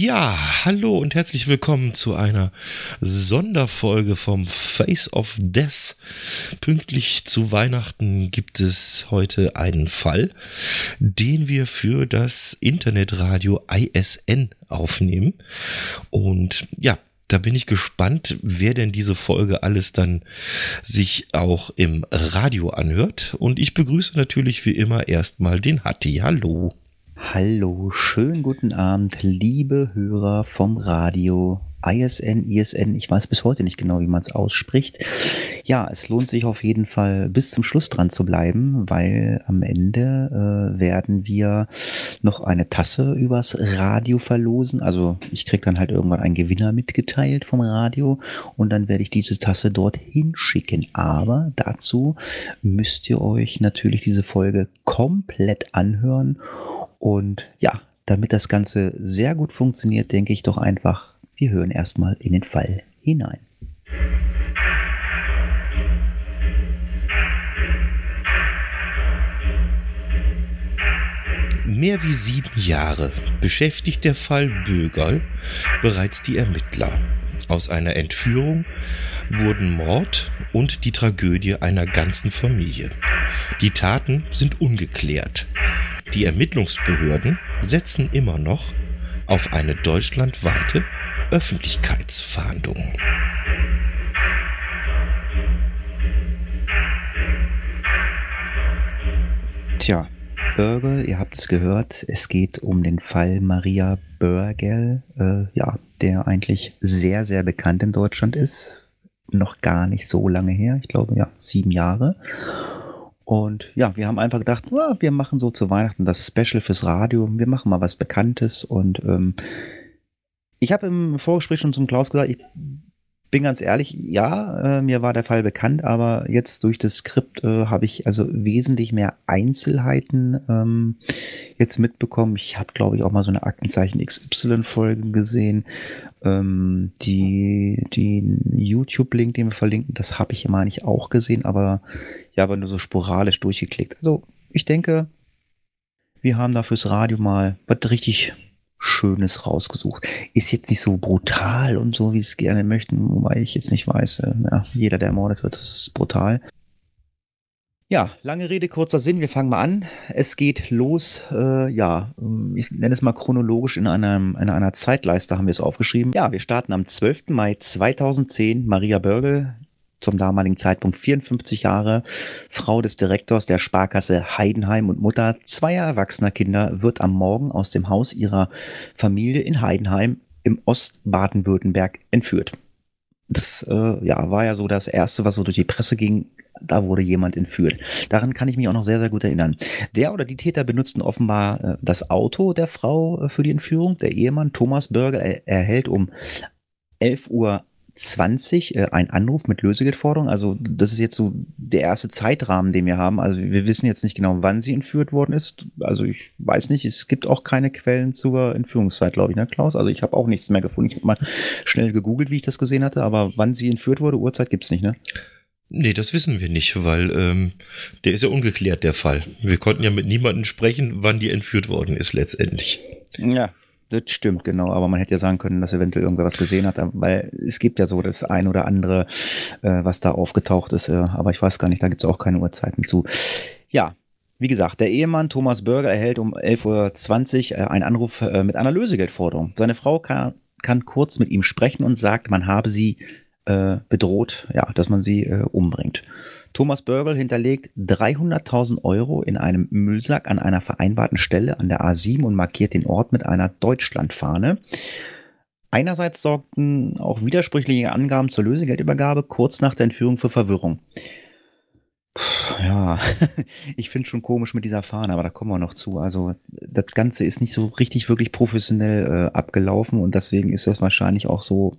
Ja, hallo und herzlich willkommen zu einer Sonderfolge vom Face of Death. Pünktlich zu Weihnachten gibt es heute einen Fall, den wir für das Internetradio ISN aufnehmen. Und ja, da bin ich gespannt, wer denn diese Folge alles dann sich auch im Radio anhört. Und ich begrüße natürlich wie immer erstmal den Hatti. Hallo. Hallo, schönen guten Abend, liebe Hörer vom Radio. ISN, ISN, ich weiß bis heute nicht genau, wie man es ausspricht. Ja, es lohnt sich auf jeden Fall bis zum Schluss dran zu bleiben, weil am Ende äh, werden wir noch eine Tasse übers Radio verlosen. Also ich krieg dann halt irgendwann einen Gewinner mitgeteilt vom Radio und dann werde ich diese Tasse dorthin schicken. Aber dazu müsst ihr euch natürlich diese Folge komplett anhören und ja, damit das Ganze sehr gut funktioniert, denke ich doch einfach, wir hören erstmal in den Fall hinein. Mehr wie sieben Jahre beschäftigt der Fall Bögerl bereits die Ermittler. Aus einer Entführung wurden Mord und die Tragödie einer ganzen Familie. Die Taten sind ungeklärt. Die Ermittlungsbehörden setzen immer noch auf eine deutschlandweite Öffentlichkeitsfahndung. Tja, Börgel, ihr habt es gehört, es geht um den Fall Maria Börgel, äh, ja, der eigentlich sehr, sehr bekannt in Deutschland ist. Noch gar nicht so lange her, ich glaube ja, sieben Jahre. Und ja, wir haben einfach gedacht, ja, wir machen so zu Weihnachten das Special fürs Radio, wir machen mal was Bekanntes. Und ähm, ich habe im Vorgespräch schon zum Klaus gesagt, ich bin ganz ehrlich, ja, äh, mir war der Fall bekannt, aber jetzt durch das Skript äh, habe ich also wesentlich mehr Einzelheiten ähm, jetzt mitbekommen. Ich habe, glaube ich, auch mal so eine Aktenzeichen XY-Folge gesehen. Ähm, die die YouTube-Link, den wir verlinken, das habe ich immer nicht auch gesehen, aber ja, aber nur so sporadisch durchgeklickt. Also ich denke, wir haben da fürs Radio mal was richtig Schönes rausgesucht. Ist jetzt nicht so brutal und so, wie es gerne möchten, wobei ich jetzt nicht weiß, äh, ja, jeder, der ermordet wird, ist brutal. Ja, lange Rede, kurzer Sinn, wir fangen mal an. Es geht los, äh, ja, ich nenne es mal chronologisch in, einem, in einer Zeitleiste haben wir es aufgeschrieben. Ja, wir starten am 12. Mai 2010. Maria Börgel, zum damaligen Zeitpunkt 54 Jahre, Frau des Direktors der Sparkasse Heidenheim und Mutter zweier erwachsener Kinder, wird am Morgen aus dem Haus ihrer Familie in Heidenheim im Ost-Baden-Württemberg entführt. Das äh, ja, war ja so das Erste, was so durch die Presse ging. Da wurde jemand entführt. Daran kann ich mich auch noch sehr, sehr gut erinnern. Der oder die Täter benutzten offenbar äh, das Auto der Frau äh, für die Entführung. Der Ehemann Thomas Börger er, erhält um 11 Uhr 20 äh, ein Anruf mit Lösegeldforderung. Also das ist jetzt so der erste Zeitrahmen, den wir haben. Also wir wissen jetzt nicht genau, wann sie entführt worden ist. Also ich weiß nicht, es gibt auch keine Quellen zur Entführungszeit, glaube ich, ne, Klaus? Also ich habe auch nichts mehr gefunden. Ich habe mal schnell gegoogelt, wie ich das gesehen hatte, aber wann sie entführt wurde, Uhrzeit gibt's nicht, ne? Nee, das wissen wir nicht, weil ähm, der ist ja ungeklärt, der Fall. Wir konnten ja mit niemandem sprechen, wann die entführt worden ist letztendlich. Ja, das stimmt, genau. Aber man hätte ja sagen können, dass eventuell irgendwer was gesehen hat, weil es gibt ja so das ein oder andere, äh, was da aufgetaucht ist. Äh, aber ich weiß gar nicht, da gibt es auch keine Uhrzeiten zu. Ja, wie gesagt, der Ehemann Thomas Bürger erhält um 11.20 Uhr äh, einen Anruf äh, mit einer Lösegeldforderung. Seine Frau kann, kann kurz mit ihm sprechen und sagt, man habe sie äh, bedroht, ja, dass man sie äh, umbringt. Thomas Börgel hinterlegt 300.000 Euro in einem Müllsack an einer vereinbarten Stelle an der A7 und markiert den Ort mit einer Deutschlandfahne. Einerseits sorgten auch widersprüchliche Angaben zur Lösegeldübergabe kurz nach der Entführung für Verwirrung. Ja, ich finde schon komisch mit dieser Fahne, aber da kommen wir noch zu. Also das Ganze ist nicht so richtig wirklich professionell äh, abgelaufen und deswegen ist das wahrscheinlich auch so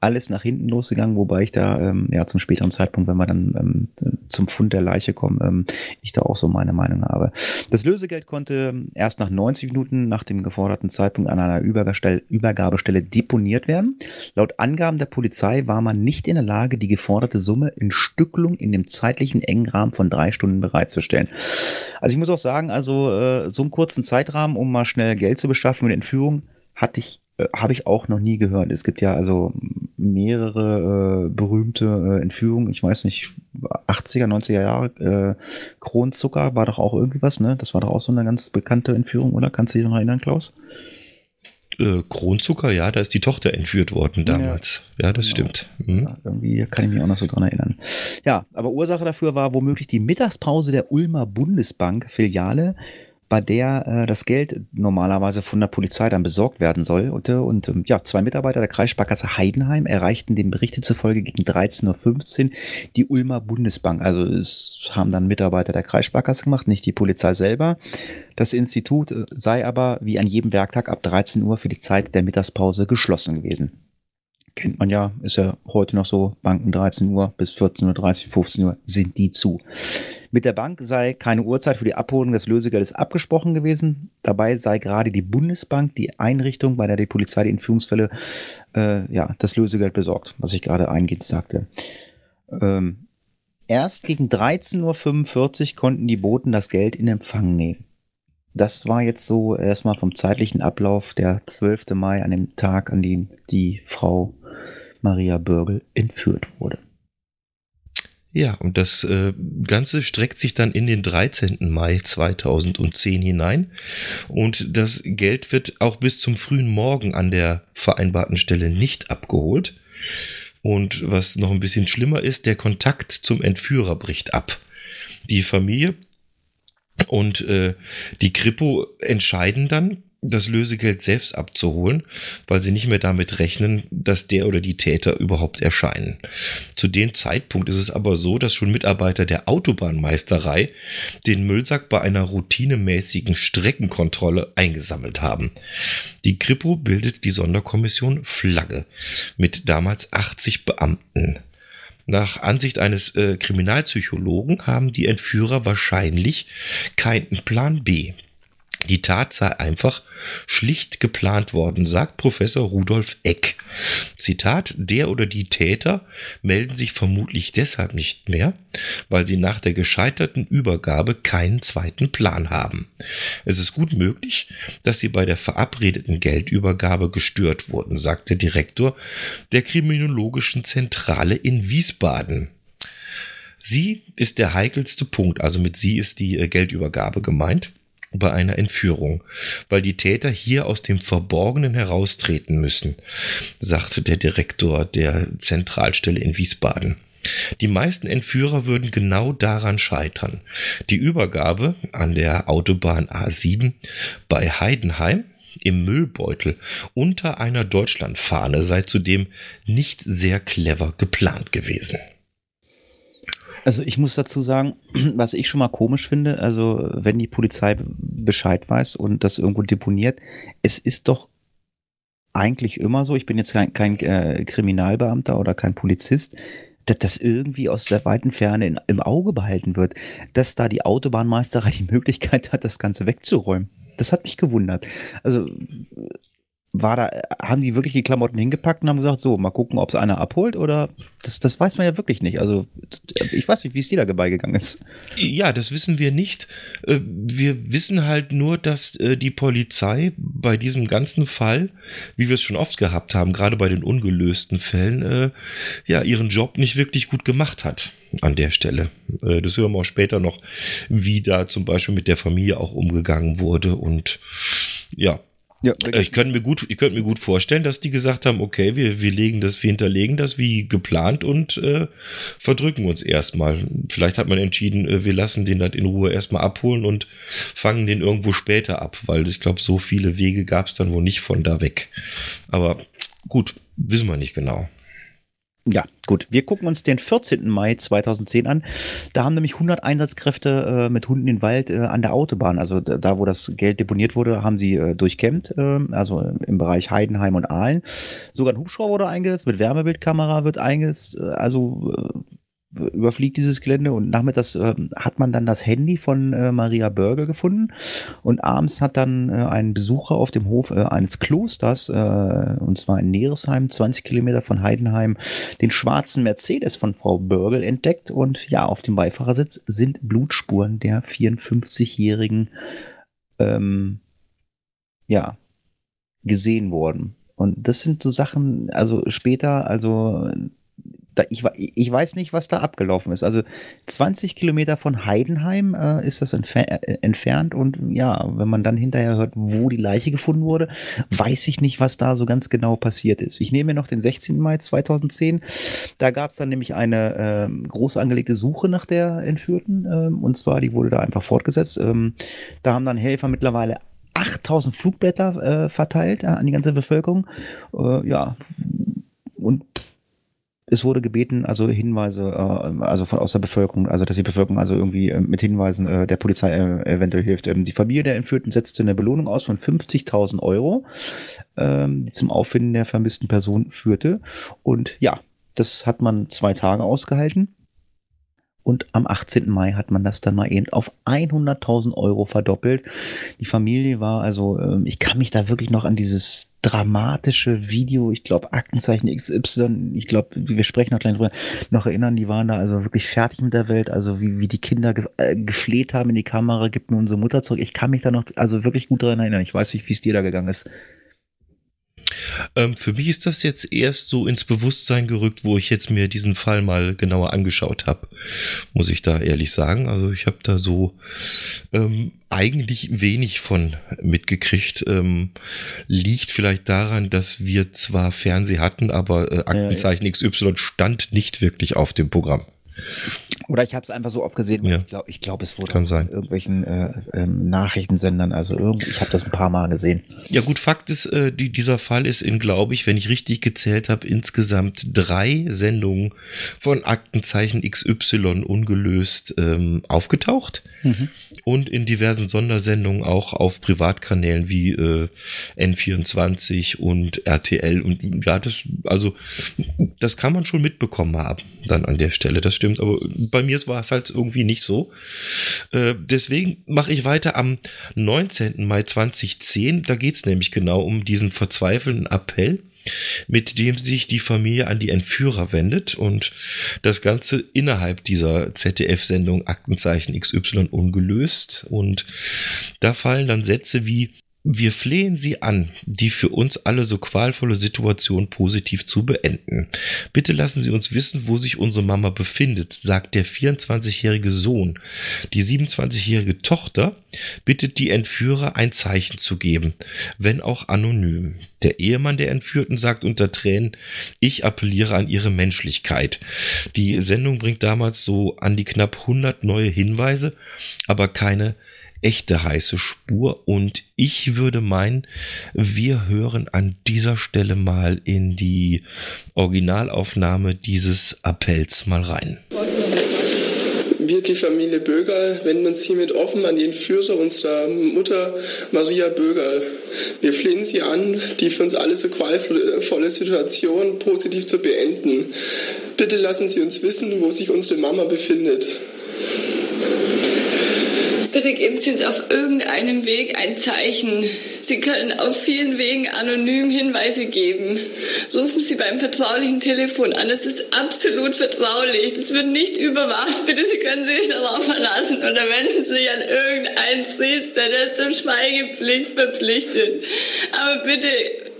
alles nach hinten losgegangen, wobei ich da ähm, ja zum späteren Zeitpunkt, wenn wir dann ähm, zum Fund der Leiche kommen, ähm, ich da auch so meine Meinung habe. Das Lösegeld konnte erst nach 90 Minuten nach dem geforderten Zeitpunkt an einer Übergabestelle deponiert werden. Laut Angaben der Polizei war man nicht in der Lage, die geforderte Summe in Stücklung in dem zeitlichen engen Rahmen von drei Stunden bereitzustellen. Also ich muss auch sagen, also äh, so einen kurzen Zeitrahmen, um mal schnell Geld zu beschaffen mit Entführung, hatte ich habe ich auch noch nie gehört. Es gibt ja also mehrere äh, berühmte äh, Entführungen, ich weiß nicht, 80er, 90er Jahre, äh, Kronzucker war doch auch irgendwie was, ne? Das war doch auch so eine ganz bekannte Entführung, oder? Kannst du dich noch erinnern, Klaus? Äh, Kronzucker, ja, da ist die Tochter entführt worden damals. Ja, ja das genau. stimmt. Mhm. Ja, irgendwie kann ich mich auch noch so dran erinnern. Ja, aber Ursache dafür war womöglich die Mittagspause der Ulmer Bundesbank Filiale bei der äh, das Geld normalerweise von der Polizei dann besorgt werden sollte. Und ähm, ja, zwei Mitarbeiter der Kreissparkasse Heidenheim erreichten den Berichte zufolge gegen 13.15 Uhr die Ulmer Bundesbank. Also es haben dann Mitarbeiter der Kreissparkasse gemacht, nicht die Polizei selber. Das Institut äh, sei aber wie an jedem Werktag ab 13 Uhr für die Zeit der Mittagspause geschlossen gewesen kennt man ja, ist ja heute noch so, Banken 13 Uhr bis 14.30 Uhr, 15 Uhr sind die zu. Mit der Bank sei keine Uhrzeit für die Abholung des Lösegeldes abgesprochen gewesen. Dabei sei gerade die Bundesbank die Einrichtung, bei der die Polizei die Entführungsfälle äh, ja, das Lösegeld besorgt, was ich gerade eingehend sagte. Ähm, erst gegen 13.45 Uhr konnten die Boten das Geld in Empfang nehmen. Das war jetzt so erstmal vom zeitlichen Ablauf der 12. Mai an dem Tag, an dem die Frau Maria Börgel entführt wurde. Ja, und das äh, Ganze streckt sich dann in den 13. Mai 2010 hinein. Und das Geld wird auch bis zum frühen Morgen an der vereinbarten Stelle nicht abgeholt. Und was noch ein bisschen schlimmer ist, der Kontakt zum Entführer bricht ab. Die Familie und äh, die Kripo entscheiden dann, das Lösegeld selbst abzuholen, weil sie nicht mehr damit rechnen, dass der oder die Täter überhaupt erscheinen. Zu dem Zeitpunkt ist es aber so, dass schon Mitarbeiter der Autobahnmeisterei den Müllsack bei einer routinemäßigen Streckenkontrolle eingesammelt haben. Die Kripo bildet die Sonderkommission Flagge mit damals 80 Beamten. Nach Ansicht eines äh, Kriminalpsychologen haben die Entführer wahrscheinlich keinen Plan B. Die Tat sei einfach schlicht geplant worden, sagt Professor Rudolf Eck. Zitat, der oder die Täter melden sich vermutlich deshalb nicht mehr, weil sie nach der gescheiterten Übergabe keinen zweiten Plan haben. Es ist gut möglich, dass sie bei der verabredeten Geldübergabe gestört wurden, sagt der Direktor der Kriminologischen Zentrale in Wiesbaden. Sie ist der heikelste Punkt, also mit sie ist die äh, Geldübergabe gemeint bei einer Entführung, weil die Täter hier aus dem Verborgenen heraustreten müssen, sagte der Direktor der Zentralstelle in Wiesbaden. Die meisten Entführer würden genau daran scheitern. Die Übergabe an der Autobahn A7 bei Heidenheim im Müllbeutel unter einer Deutschlandfahne sei zudem nicht sehr clever geplant gewesen. Also ich muss dazu sagen, was ich schon mal komisch finde, also wenn die Polizei Bescheid weiß und das irgendwo deponiert, es ist doch eigentlich immer so, ich bin jetzt kein, kein äh, Kriminalbeamter oder kein Polizist, dass das irgendwie aus der weiten Ferne in, im Auge behalten wird, dass da die Autobahnmeisterei die Möglichkeit hat, das Ganze wegzuräumen. Das hat mich gewundert. Also war da, haben die wirklich die Klamotten hingepackt und haben gesagt, so, mal gucken, ob es einer abholt oder das, das weiß man ja wirklich nicht. Also ich weiß nicht, wie es dir da beigegangen ist. Ja, das wissen wir nicht. Äh, wir wissen halt nur, dass äh, die Polizei bei diesem ganzen Fall, wie wir es schon oft gehabt haben, gerade bei den ungelösten Fällen, äh, ja, ihren Job nicht wirklich gut gemacht hat an der Stelle. Das hören wir auch später noch, wie da zum Beispiel mit der Familie auch umgegangen wurde und ja, ja, äh, ich könnte mir gut, ich könnte mir gut vorstellen, dass die gesagt haben, okay, wir, wir legen das, wir hinterlegen das wie geplant und äh, verdrücken uns erstmal. Vielleicht hat man entschieden, äh, wir lassen den dann in Ruhe erstmal abholen und fangen den irgendwo später ab, weil ich glaube, so viele Wege gab es dann wohl nicht von da weg. Aber gut, wissen wir nicht genau. Ja, gut. Wir gucken uns den 14. Mai 2010 an. Da haben nämlich 100 Einsatzkräfte äh, mit Hunden den Wald äh, an der Autobahn, also da, wo das Geld deponiert wurde, haben sie äh, durchkämmt, ähm, also im Bereich Heidenheim und Aalen. Sogar ein Hubschrauber wurde eingesetzt, mit Wärmebildkamera wird eingesetzt, äh, also äh, überfliegt dieses Gelände und nachmittags äh, hat man dann das Handy von äh, Maria Börger gefunden und abends hat dann äh, ein Besucher auf dem Hof äh, eines Klosters, äh, und zwar in Neresheim, 20 Kilometer von Heidenheim, den schwarzen Mercedes von Frau Börgel entdeckt und ja, auf dem Beifahrersitz sind Blutspuren der 54-jährigen ähm, ja, gesehen worden. Und das sind so Sachen, also später, also da, ich, ich weiß nicht, was da abgelaufen ist. Also 20 Kilometer von Heidenheim äh, ist das entfer äh, entfernt und ja, wenn man dann hinterher hört, wo die Leiche gefunden wurde, weiß ich nicht, was da so ganz genau passiert ist. Ich nehme mir noch den 16. Mai 2010. Da gab es dann nämlich eine äh, groß angelegte Suche nach der Entführten äh, und zwar, die wurde da einfach fortgesetzt. Ähm, da haben dann Helfer mittlerweile 8000 Flugblätter äh, verteilt äh, an die ganze Bevölkerung. Äh, ja, und es wurde gebeten, also Hinweise, äh, also von aus der Bevölkerung, also dass die Bevölkerung also irgendwie äh, mit Hinweisen äh, der Polizei äh, eventuell hilft. Ähm, die Familie der Entführten setzte eine Belohnung aus von 50.000 Euro, ähm, die zum Auffinden der vermissten Person führte. Und ja, das hat man zwei Tage ausgehalten. Und am 18. Mai hat man das dann mal eben auf 100.000 Euro verdoppelt. Die Familie war also, ähm, ich kann mich da wirklich noch an dieses dramatische Video, ich glaube Aktenzeichen XY, ich glaube, wir sprechen noch gleich drüber, noch erinnern, die waren da also wirklich fertig mit der Welt, also wie, wie die Kinder ge äh, gefleht haben in die Kamera, gibt mir unsere Mutter zurück. Ich kann mich da noch also wirklich gut daran erinnern. Ich weiß nicht, wie es dir da gegangen ist. Ähm, für mich ist das jetzt erst so ins Bewusstsein gerückt, wo ich jetzt mir diesen Fall mal genauer angeschaut habe, muss ich da ehrlich sagen. Also ich habe da so ähm, eigentlich wenig von mitgekriegt. Ähm, liegt vielleicht daran, dass wir zwar Fernseh hatten, aber äh, Aktenzeichen XY stand nicht wirklich auf dem Programm. Oder ich habe es einfach so oft gesehen. Ja. Ich glaube, ich glaub, es wurde Kann sein. irgendwelchen äh, ähm, Nachrichtensendern. Also irgendwie, ich habe das ein paar Mal gesehen. Ja gut, Fakt ist, äh, die, dieser Fall ist in, glaube ich, wenn ich richtig gezählt habe, insgesamt drei Sendungen von Aktenzeichen XY ungelöst ähm, aufgetaucht Mhm. und in diversen Sondersendungen auch auf Privatkanälen wie äh, N24 und RTL und ja, das also das kann man schon mitbekommen haben dann an der Stelle. Das stimmt, aber bei mir war es halt irgendwie nicht so. Äh, deswegen mache ich weiter am 19. Mai 2010. Da geht es nämlich genau um diesen verzweifelnden Appell mit dem sich die Familie an die Entführer wendet und das Ganze innerhalb dieser ZDF-Sendung Aktenzeichen XY ungelöst. Und da fallen dann Sätze wie wir flehen Sie an, die für uns alle so qualvolle Situation positiv zu beenden. Bitte lassen Sie uns wissen, wo sich unsere Mama befindet, sagt der 24-jährige Sohn. Die 27-jährige Tochter bittet die Entführer ein Zeichen zu geben, wenn auch anonym. Der Ehemann der Entführten sagt unter Tränen, ich appelliere an ihre Menschlichkeit. Die Sendung bringt damals so an die knapp 100 neue Hinweise, aber keine echte heiße Spur und ich würde meinen, wir hören an dieser Stelle mal in die Originalaufnahme dieses Appells mal rein. Wir, die Familie Bögerl, wenden uns hiermit offen an den Führer unserer Mutter Maria Bögerl. Wir flehen sie an, die für uns alle so qualvolle Situation positiv zu beenden. Bitte lassen Sie uns wissen, wo sich unsere Mama befindet. Bitte geben Sie uns auf irgendeinem Weg ein Zeichen. Sie können auf vielen Wegen anonym Hinweise geben. Rufen Sie beim vertraulichen Telefon an. Das ist absolut vertraulich. Das wird nicht überwacht. Bitte, Sie können sich darauf verlassen. Oder wenden Sie sich an irgendeinen Priester, der ist zur Schweigepflicht verpflichtet. Aber bitte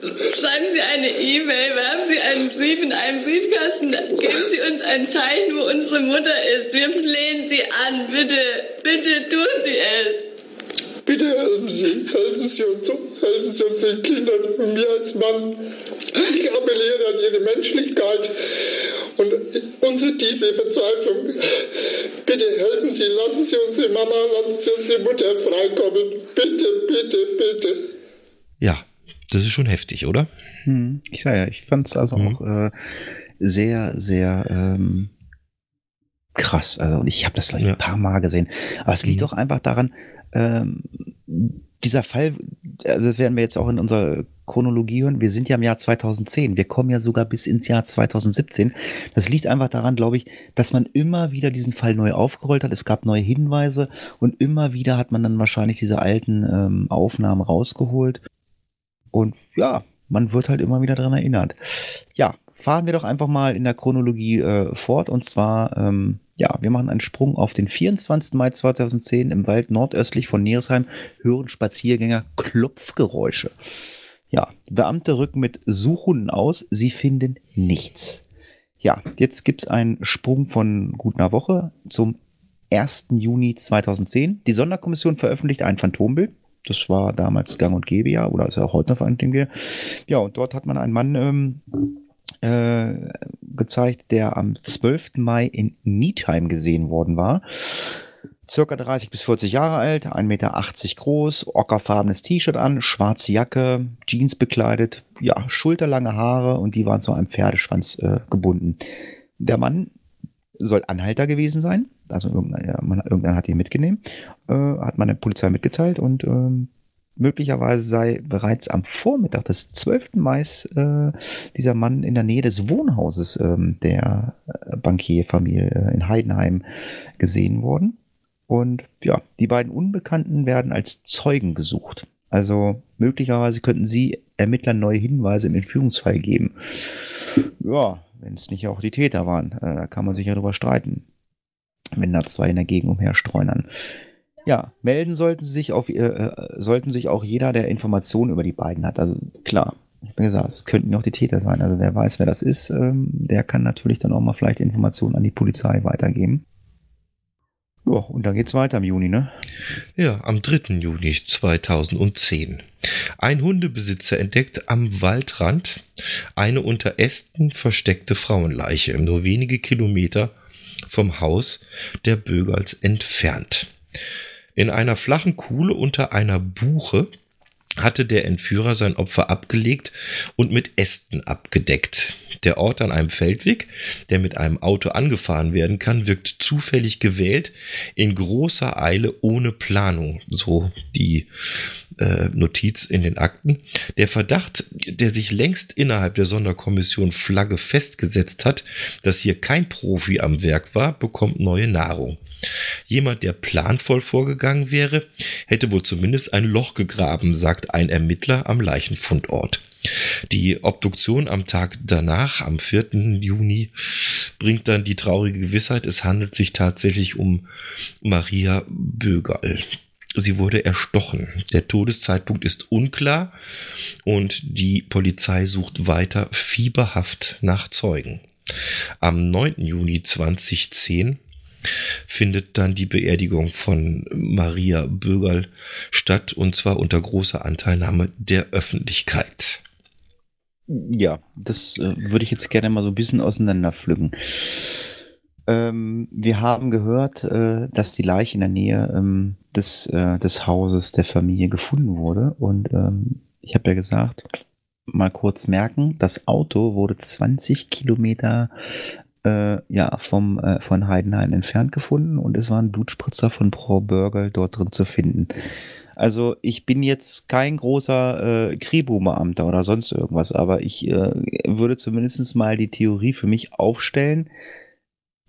Schreiben Sie eine E-Mail, werfen Sie einen Brief in einen Briefkasten, geben Sie uns ein Zeichen, wo unsere Mutter ist. Wir flehen Sie an, bitte, bitte tun Sie es. Bitte helfen Sie, helfen Sie uns, helfen Sie uns den Kindern und mir als Mann. Ich appelliere an Ihre Menschlichkeit und unsere tiefe Verzweiflung. Bitte helfen Sie, lassen Sie unsere Mama, lassen Sie unsere Mutter freikommen. Bitte, bitte, bitte. Das ist schon heftig, oder? Hm, Ich sage ja, ich fand es also Mhm. auch, äh, sehr, sehr ähm, krass. Also ich habe das gleich ja. ein paar Mal gesehen. Aber es liegt mhm. doch einfach daran, ähm, dieser Fall, also das werden wir jetzt auch in unserer Chronologie hören, wir sind ja im Jahr 2010, wir kommen ja sogar bis ins Jahr 2017. Das liegt einfach daran, glaube ich, dass man immer wieder diesen Fall neu aufgerollt hat. Es gab neue Hinweise und immer wieder hat man dann wahrscheinlich diese alten ähm, Aufnahmen rausgeholt. Und ja, man wird halt immer wieder daran erinnert. Ja, fahren wir doch einfach mal in der Chronologie äh, fort. Und zwar, ähm, ja, wir machen einen Sprung auf den 24. Mai 2010 im Wald nordöstlich von Neresheim, hören Spaziergänger Klopfgeräusche. Ja, Beamte rücken mit Suchhunden aus, sie finden nichts. Ja, jetzt gibt es einen Sprung von gut einer Woche zum 1. Juni 2010. Die Sonderkommission veröffentlicht ein Phantombild. Das war damals gang und gäbe ja, oder ist ja auch heute noch ein Ding. Ja, und dort hat man einen Mann ähm, äh, gezeigt, der am 12. Mai in Niedheim gesehen worden war. Circa 30 bis 40 Jahre alt, 1,80 Meter groß, ockerfarbenes T-Shirt an, schwarze Jacke, Jeans bekleidet, ja, schulterlange Haare und die waren zu einem Pferdeschwanz äh, gebunden. Der Mann soll Anhalter gewesen sein, also irgendeiner, irgendeiner hat ihn mitgenommen, äh, hat man der Polizei mitgeteilt und ähm, möglicherweise sei bereits am Vormittag des 12. Mai äh, dieser Mann in der Nähe des Wohnhauses äh, der Bankierfamilie äh, in Heidenheim gesehen worden. Und ja, die beiden Unbekannten werden als Zeugen gesucht. Also möglicherweise könnten sie Ermittlern neue Hinweise im Entführungsfall geben. Ja, wenn es nicht auch die Täter waren, äh, da kann man sich ja drüber streiten, wenn da zwei in der Gegend umherstreunern. Ja, melden sollten sie sich auf, äh, äh, sollten sich auch jeder, der Informationen über die beiden hat. Also klar, ich habe gesagt, es könnten auch die Täter sein. Also wer weiß, wer das ist, ähm, der kann natürlich dann auch mal vielleicht Informationen an die Polizei weitergeben. Ja, und dann geht's weiter im Juni, ne? Ja, am 3. Juni 2010. Ein Hundebesitzer entdeckt am Waldrand eine unter Ästen versteckte Frauenleiche, nur wenige Kilometer vom Haus der Bögals entfernt. In einer flachen Kuhle unter einer Buche hatte der Entführer sein Opfer abgelegt und mit Ästen abgedeckt. Der Ort an einem Feldweg, der mit einem Auto angefahren werden kann, wirkt zufällig gewählt, in großer Eile ohne Planung, so die äh, Notiz in den Akten. Der Verdacht, der sich längst innerhalb der Sonderkommission Flagge festgesetzt hat, dass hier kein Profi am Werk war, bekommt neue Nahrung. Jemand, der planvoll vorgegangen wäre, hätte wohl zumindest ein Loch gegraben, sagt ein Ermittler am Leichenfundort. Die Obduktion am Tag danach, am 4. Juni, bringt dann die traurige Gewissheit, es handelt sich tatsächlich um Maria Bögerl. Sie wurde erstochen. Der Todeszeitpunkt ist unklar und die Polizei sucht weiter fieberhaft nach Zeugen. Am 9. Juni 2010 findet dann die Beerdigung von Maria Bögerl statt und zwar unter großer Anteilnahme der Öffentlichkeit. Ja, das äh, würde ich jetzt gerne mal so ein bisschen auseinanderpflücken. Ähm, wir haben gehört, äh, dass die Leiche in der Nähe ähm, des, äh, des Hauses der Familie gefunden wurde. Und ähm, ich habe ja gesagt, mal kurz merken, das Auto wurde 20 Kilometer äh, ja, vom, äh, von Heidenheim entfernt gefunden und es war ein Blutspritzer von Pro Burger dort drin zu finden. Also ich bin jetzt kein großer äh, Kribo-Beamter oder sonst irgendwas, aber ich äh, würde zumindest mal die Theorie für mich aufstellen,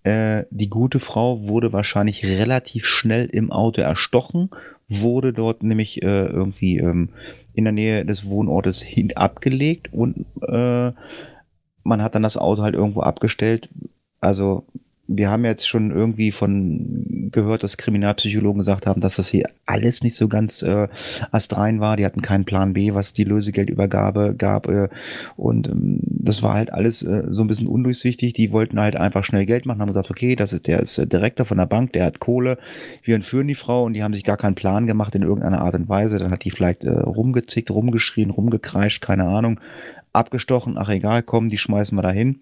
äh, die gute Frau wurde wahrscheinlich relativ schnell im Auto erstochen, wurde dort nämlich äh, irgendwie ähm, in der Nähe des Wohnortes hin abgelegt und äh, man hat dann das Auto halt irgendwo abgestellt. Also wir haben jetzt schon irgendwie von gehört, dass Kriminalpsychologen gesagt haben, dass das hier alles nicht so ganz äh, astrein war. Die hatten keinen Plan B, was die Lösegeldübergabe gab. Äh, und ähm, das war halt alles äh, so ein bisschen undurchsichtig. Die wollten halt einfach schnell Geld machen, haben gesagt, okay, das ist, der ist Direktor von der Bank, der hat Kohle, wir entführen die Frau und die haben sich gar keinen Plan gemacht in irgendeiner Art und Weise. Dann hat die vielleicht äh, rumgezickt, rumgeschrien, rumgekreischt, keine Ahnung abgestochen, ach egal, komm, die schmeißen wir dahin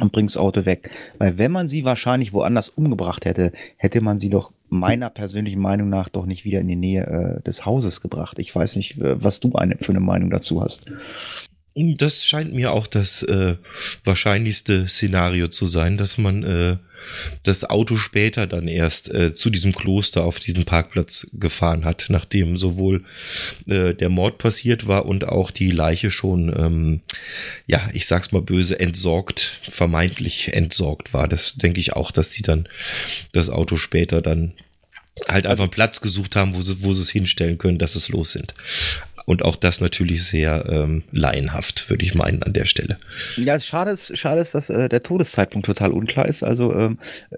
und bringen das Auto weg. Weil wenn man sie wahrscheinlich woanders umgebracht hätte, hätte man sie doch meiner persönlichen Meinung nach doch nicht wieder in die Nähe äh, des Hauses gebracht. Ich weiß nicht, was du eine, für eine Meinung dazu hast. Das scheint mir auch das äh, wahrscheinlichste Szenario zu sein, dass man äh, das Auto später dann erst äh, zu diesem Kloster auf diesen Parkplatz gefahren hat, nachdem sowohl äh, der Mord passiert war und auch die Leiche schon, ähm, ja, ich sag's mal böse, entsorgt, vermeintlich entsorgt war. Das denke ich auch, dass sie dann das Auto später dann halt einfach einen Platz gesucht haben, wo sie, wo sie es hinstellen können, dass es los sind. Und auch das natürlich sehr ähm, laienhaft, würde ich meinen, an der Stelle. Ja, es schade ist, schade ist, dass äh, der Todeszeitpunkt total unklar ist. Also, ähm, äh,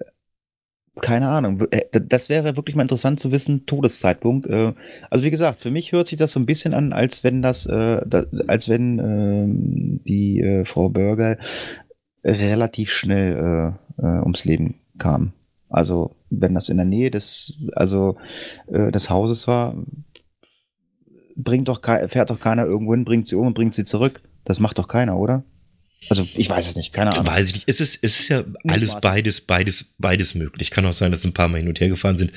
keine Ahnung. Äh, das wäre wirklich mal interessant zu wissen, Todeszeitpunkt. Äh, also wie gesagt, für mich hört sich das so ein bisschen an, als wenn das, da, als wenn äh, die Frau Bürger relativ schnell ums Leben kam. Also wenn das in der Nähe des, also des Hauses war, bringt doch fährt doch keiner irgendwo hin, bringt sie um und bringt sie zurück. Das macht doch keiner, oder? Also ich weiß es nicht, keine Ahnung. Weiß ich nicht. Es ist, es ist ja alles beides, beides, beides möglich. Kann auch sein, dass ein paar Mal hin und her gefahren sind.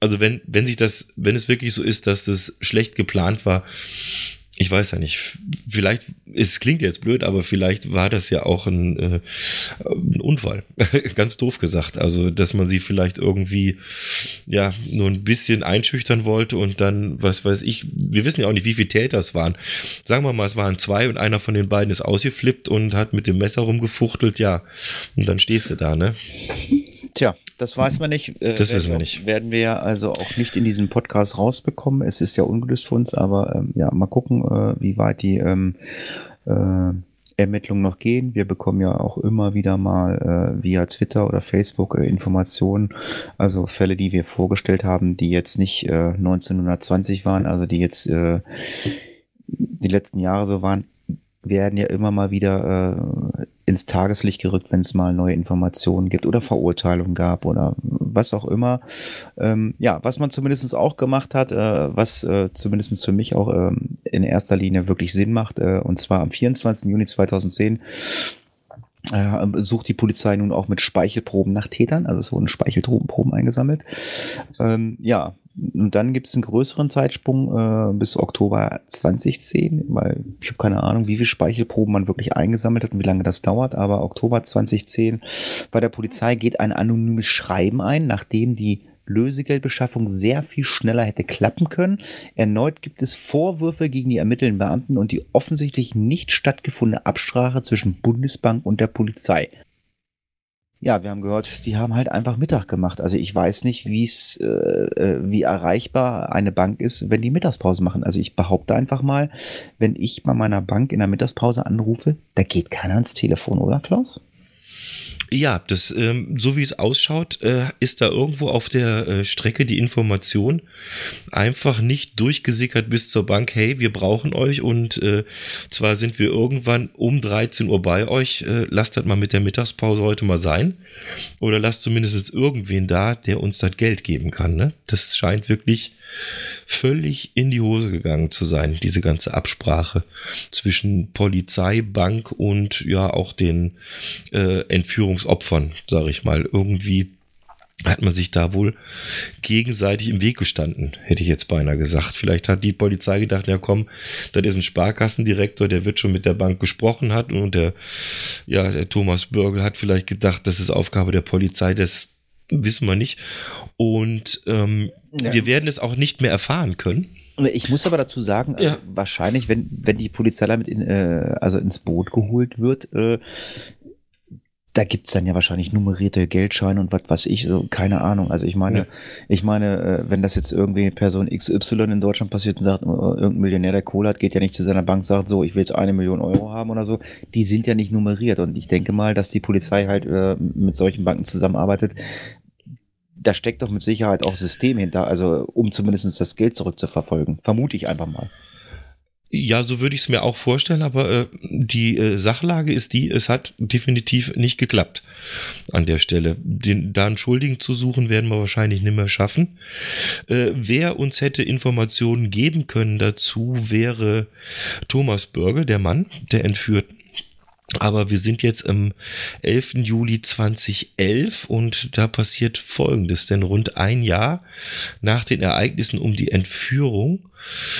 Also wenn, wenn sich das, wenn es wirklich so ist, dass das schlecht geplant war, ich weiß ja nicht, vielleicht, es klingt jetzt blöd, aber vielleicht war das ja auch ein, äh, ein Unfall. Ganz doof gesagt. Also, dass man sie vielleicht irgendwie, ja, nur ein bisschen einschüchtern wollte und dann, was weiß ich, wir wissen ja auch nicht, wie viele Täter es waren. Sagen wir mal, es waren zwei und einer von den beiden ist ausgeflippt und hat mit dem Messer rumgefuchtelt, ja. Und dann stehst du da, ne? Tja, das weiß man nicht. Äh, das wissen wir nicht. Werden wir ja also auch nicht in diesem Podcast rausbekommen. Es ist ja ungelöst für uns, aber ähm, ja, mal gucken, äh, wie weit die ähm, äh, Ermittlungen noch gehen. Wir bekommen ja auch immer wieder mal äh, via Twitter oder Facebook äh, Informationen, also Fälle, die wir vorgestellt haben, die jetzt nicht äh, 1920 waren, also die jetzt äh, die letzten Jahre so waren, werden ja immer mal wieder äh, ins Tageslicht gerückt, wenn es mal neue Informationen gibt oder Verurteilungen gab oder was auch immer. Ähm, ja, was man zumindest auch gemacht hat, äh, was äh, zumindest für mich auch ähm, in erster Linie wirklich Sinn macht, äh, und zwar am 24. Juni 2010 äh, sucht die Polizei nun auch mit Speichelproben nach Tätern, also es wurden Speichelproben eingesammelt. Ähm, ja, und dann gibt es einen größeren Zeitsprung äh, bis Oktober 2010, weil ich habe keine Ahnung, wie viele Speichelproben man wirklich eingesammelt hat und wie lange das dauert, aber Oktober 2010 bei der Polizei geht ein anonymes Schreiben ein, nachdem die Lösegeldbeschaffung sehr viel schneller hätte klappen können. Erneut gibt es Vorwürfe gegen die ermittelnden Beamten und die offensichtlich nicht stattgefundene Absprache zwischen Bundesbank und der Polizei ja, wir haben gehört, die haben halt einfach Mittag gemacht. Also ich weiß nicht, wie es, äh, äh, wie erreichbar eine Bank ist, wenn die Mittagspause machen. Also ich behaupte einfach mal, wenn ich bei meiner Bank in der Mittagspause anrufe, da geht keiner ans Telefon, oder Klaus? Ja, das, ähm, so wie es ausschaut, äh, ist da irgendwo auf der äh, Strecke die Information einfach nicht durchgesickert bis zur Bank, hey, wir brauchen euch und äh, zwar sind wir irgendwann um 13 Uhr bei euch, äh, lasst das mal mit der Mittagspause heute mal sein oder lasst zumindest irgendwen da, der uns das Geld geben kann. Ne? Das scheint wirklich völlig in die Hose gegangen zu sein, diese ganze Absprache zwischen Polizei, Bank und ja auch den äh, Entführungsopfern, sage ich mal. Irgendwie hat man sich da wohl gegenseitig im Weg gestanden, hätte ich jetzt beinahe gesagt. Vielleicht hat die Polizei gedacht, ja komm, das ist ein Sparkassendirektor, der wird schon mit der Bank gesprochen hat und der, ja, der Thomas Bürgel hat vielleicht gedacht, das ist Aufgabe der Polizei, das wissen wir nicht. Und ähm, ja. wir werden es auch nicht mehr erfahren können. Ich muss aber dazu sagen, ja. äh, wahrscheinlich, wenn, wenn die Polizei damit in, äh, also ins Boot geholt wird, äh, da gibt's dann ja wahrscheinlich nummerierte Geldscheine und was weiß ich, so, keine Ahnung. Also ich meine, ja. ich meine, äh, wenn das jetzt irgendwie Person XY in Deutschland passiert und sagt, äh, irgendein Millionär, der Kohle hat, geht ja nicht zu seiner Bank, sagt so, ich will jetzt eine Million Euro haben oder so, die sind ja nicht nummeriert. Und ich denke mal, dass die Polizei halt äh, mit solchen Banken zusammenarbeitet, da steckt doch mit Sicherheit auch System hinter, also um zumindest das Geld zurückzuverfolgen. Vermute ich einfach mal. Ja, so würde ich es mir auch vorstellen, aber äh, die äh, Sachlage ist die, es hat definitiv nicht geklappt an der Stelle. Den, da einen Schuldigen zu suchen, werden wir wahrscheinlich nicht mehr schaffen. Äh, wer uns hätte Informationen geben können dazu, wäre Thomas Börgel, der Mann, der Entführten Aber wir sind jetzt am 11. Juli 2011 und da passiert Folgendes, denn rund ein Jahr nach den Ereignissen um die Entführung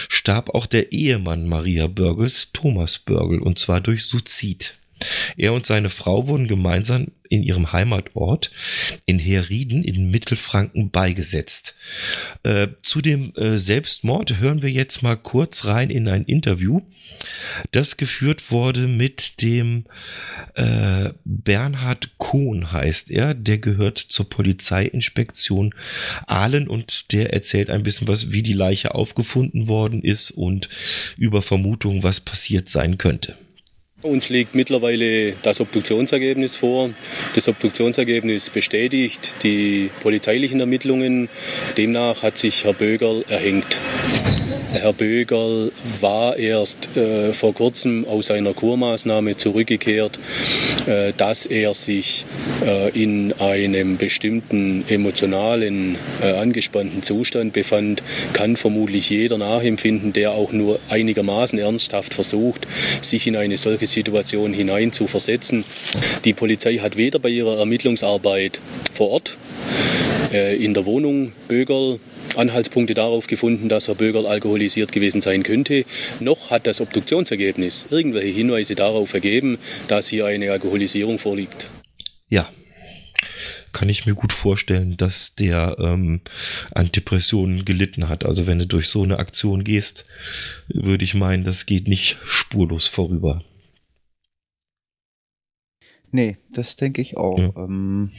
starb auch der Ehemann Maria Börgels, Thomas Börgel, und zwar durch Suizid. Er und seine Frau wurden gemeinsam in ihrem Heimatort in Herrieden in Mittelfranken beigesetzt. Äh, zu dem äh, Selbstmord hören wir jetzt mal kurz rein in ein Interview, das geführt wurde mit dem äh, Bernhard Kohn heißt er, der gehört zur Polizeiinspektion Aalen und der erzählt ein bisschen was, wie die Leiche aufgefunden worden ist und über Vermutungen, was passiert sein könnte. Uns liegt mittlerweile das Obduktionsergebnis vor. Das Obduktionsergebnis bestätigt die polizeilichen Ermittlungen. Demnach hat sich Herr Bögerl erhängt. Herr Bögerl war erst äh, vor kurzem aus einer Kurmaßnahme zurückgekehrt, äh, dass er sich äh, in einem bestimmten emotionalen, äh, angespannten Zustand befand, kann vermutlich jeder nachempfinden, der auch nur einigermaßen ernsthaft versucht, sich in eine solche Situation hinein zu versetzen. Die Polizei hat weder bei ihrer Ermittlungsarbeit vor Ort äh, in der Wohnung Bögerl Anhaltspunkte darauf gefunden, dass Herr Bögerl alkoholisiert gewesen sein könnte. Noch hat das Obduktionsergebnis irgendwelche Hinweise darauf ergeben, dass hier eine Alkoholisierung vorliegt. Ja, kann ich mir gut vorstellen, dass der ähm, an Depressionen gelitten hat. Also wenn du durch so eine Aktion gehst, würde ich meinen, das geht nicht spurlos vorüber. Nee, das denke ich auch. Ja. Ähm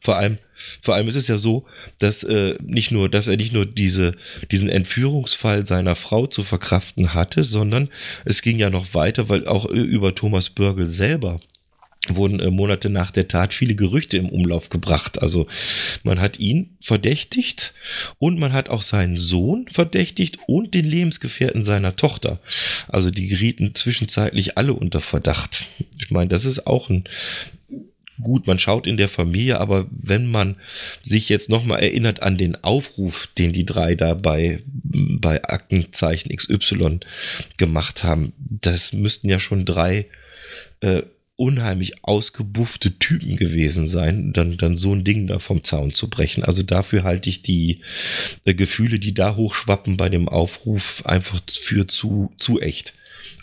vor allem, vor allem ist es ja so, dass äh, nicht nur, dass er nicht nur diese, diesen Entführungsfall seiner Frau zu verkraften hatte, sondern es ging ja noch weiter, weil auch äh, über Thomas Börgel selber wurden äh, Monate nach der Tat viele Gerüchte im Umlauf gebracht. Also man hat ihn verdächtigt und man hat auch seinen Sohn verdächtigt und den Lebensgefährten seiner Tochter. Also die gerieten zwischenzeitlich alle unter Verdacht. Ich meine, das ist auch ein gut, man schaut in der Familie, aber wenn man sich jetzt nochmal erinnert an den Aufruf, den die drei da bei, bei Aktenzeichen XY gemacht haben, das müssten ja schon drei äh, unheimlich ausgebuffte Typen gewesen sein, dann, dann so ein Ding da vom Zaun zu brechen. Also dafür halte ich die äh, Gefühle, die da hochschwappen bei dem Aufruf, einfach für zu, zu echt.